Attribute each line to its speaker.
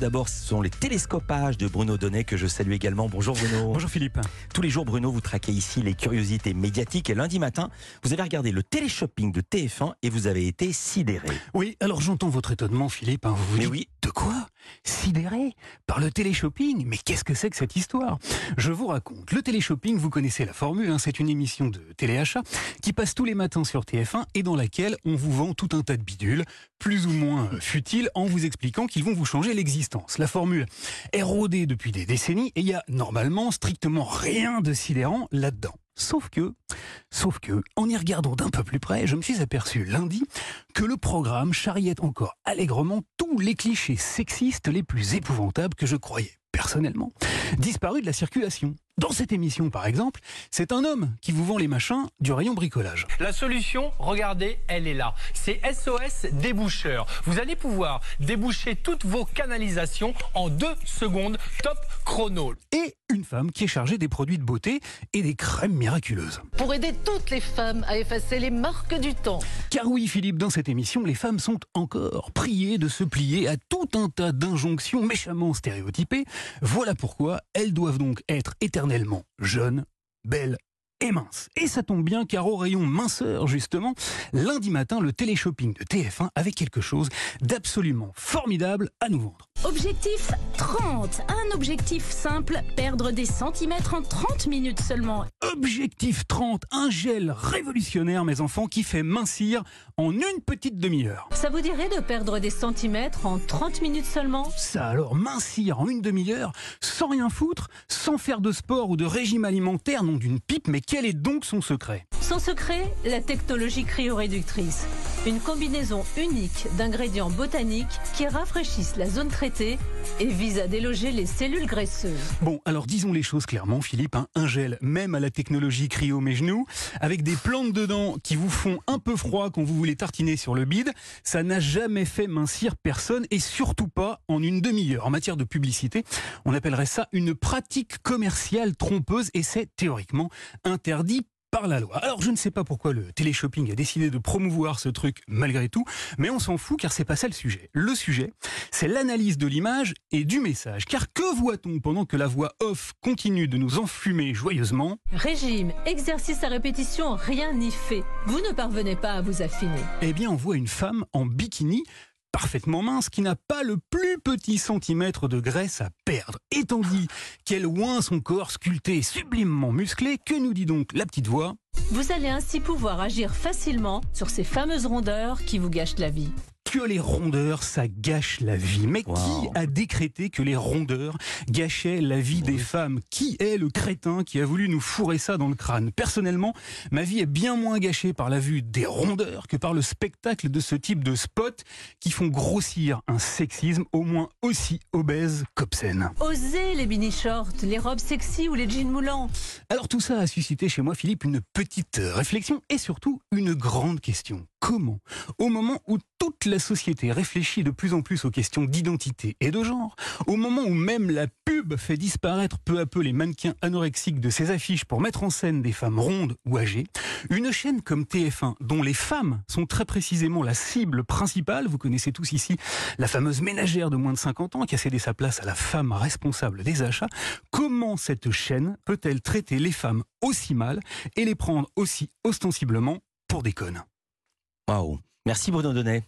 Speaker 1: d'abord, ce sont les télescopages de Bruno Donnet que je salue également. Bonjour Bruno.
Speaker 2: Bonjour Philippe.
Speaker 1: Tous les jours, Bruno, vous traquez ici les curiosités médiatiques et lundi matin, vous avez regardé le téléshopping de TF1 et vous avez été sidéré.
Speaker 2: Oui, alors j'entends votre étonnement Philippe. hein, vous vous
Speaker 1: Mais
Speaker 2: dites,
Speaker 1: oui.
Speaker 2: de quoi? Sidéré Par le téléshopping Mais qu'est-ce que c'est que cette histoire? Je vous raconte. Le téléshopping, vous connaissez la formule, hein, c'est une émission de téléachat qui passe tous les matins sur TF1 et dans laquelle on vous vend tout un tas de bidules, plus ou moins euh, futiles, en vous expliquant qu'ils vont vous changer l'existence. La formule est rodée depuis des décennies et il y a normalement strictement rien de sidérant là-dedans. Sauf que, sauf que, en y regardant d'un peu plus près, je me suis aperçu lundi que le programme charriait encore allègrement tous les clichés sexistes les plus épouvantables que je croyais, personnellement, disparus de la circulation. Dans cette émission, par exemple, c'est un homme qui vous vend les machins du rayon bricolage.
Speaker 3: La solution, regardez, elle est là. C'est SOS déboucheur. Vous allez pouvoir déboucher toutes vos canalisations en deux secondes, top chrono.
Speaker 2: Et une femme qui est chargée des produits de beauté et des crèmes miraculeuses.
Speaker 4: pour aider toutes les femmes à effacer les marques du temps.
Speaker 2: Car oui, Philippe, dans cette émission, les femmes sont encore priées de se plier à tout un tas d'injonctions méchamment stéréotypées. Voilà pourquoi elles doivent donc être éternellement jeunes, belles et minces. Et ça tombe bien car au rayon minceur, justement, lundi matin, le téléshopping de TF1 avait quelque chose d'absolument formidable à nous vendre.
Speaker 5: Objectif 30. Un objectif simple, perdre des centimètres en 30 minutes seulement.
Speaker 2: Objectif 30, un gel révolutionnaire, mes enfants, qui fait mincir en une petite demi-heure.
Speaker 4: Ça vous dirait de perdre des centimètres en 30 minutes seulement?
Speaker 2: Ça alors, mincir en une demi-heure, sans rien foutre, sans faire de sport ou de régime alimentaire, non d'une pipe, mais quel est donc son secret?
Speaker 4: Son secret, la technologie cryoréductrice. Une combinaison unique d'ingrédients botaniques qui rafraîchissent la zone traitée et visent à déloger les cellules graisseuses.
Speaker 2: Bon, alors disons les choses clairement, Philippe, hein, un gel, même à la technologie cryo mes avec des plantes dedans qui vous font un peu froid quand vous voulez tartiner sur le bide, ça n'a jamais fait mincir personne et surtout pas en une demi-heure. En matière de publicité, on appellerait ça une pratique commerciale trompeuse et c'est théoriquement interdit par la loi. Alors je ne sais pas pourquoi le téléshopping a décidé de promouvoir ce truc malgré tout, mais on s'en fout car c'est pas ça le sujet. Le sujet, c'est l'analyse de l'image et du message. Car que voit-on pendant que la voix off continue de nous enfumer joyeusement?
Speaker 4: Régime, exercice à répétition, rien n'y fait. Vous ne parvenez pas à vous affiner.
Speaker 2: Eh bien on voit une femme en bikini parfaitement mince qui n'a pas le plus petit centimètre de graisse à perdre. Et tandis qu'elle oint son corps sculpté sublimement musclé, que nous dit donc la petite voix?
Speaker 4: Vous allez ainsi pouvoir agir facilement sur ces fameuses rondeurs qui vous gâchent la vie.
Speaker 2: Que les rondeurs, ça gâche la vie. Mais
Speaker 1: Wow.
Speaker 2: qui a décrété que les rondeurs gâchaient la vie des femmes? Qui est le crétin qui a voulu nous fourrer ça dans le crâne? Personnellement, ma vie est bien moins gâchée par la vue des rondeurs que par le spectacle de ce type de spots qui font grossir un sexisme au moins aussi obèse qu'obscène.
Speaker 4: Osez les mini shorts, les robes sexy ou les jeans moulants.
Speaker 2: Alors tout ça a suscité chez moi, Philippe, une petite réflexion et surtout une grande question. Comment, au moment où toute la société réfléchit de plus en plus aux questions d'identité et de genre, au moment où même la pub fait disparaître peu à peu les mannequins anorexiques de ses affiches pour mettre en scène des femmes rondes ou âgées, une chaîne comme TF1, dont les femmes sont très précisément la cible principale, vous connaissez tous ici la fameuse ménagère de moins de 50 ans qui a cédé sa place à la femme responsable des achats, comment cette chaîne peut-elle traiter les femmes aussi mal et les prendre aussi ostensiblement pour des connes?
Speaker 1: Waouh. Merci Bruno Donnet.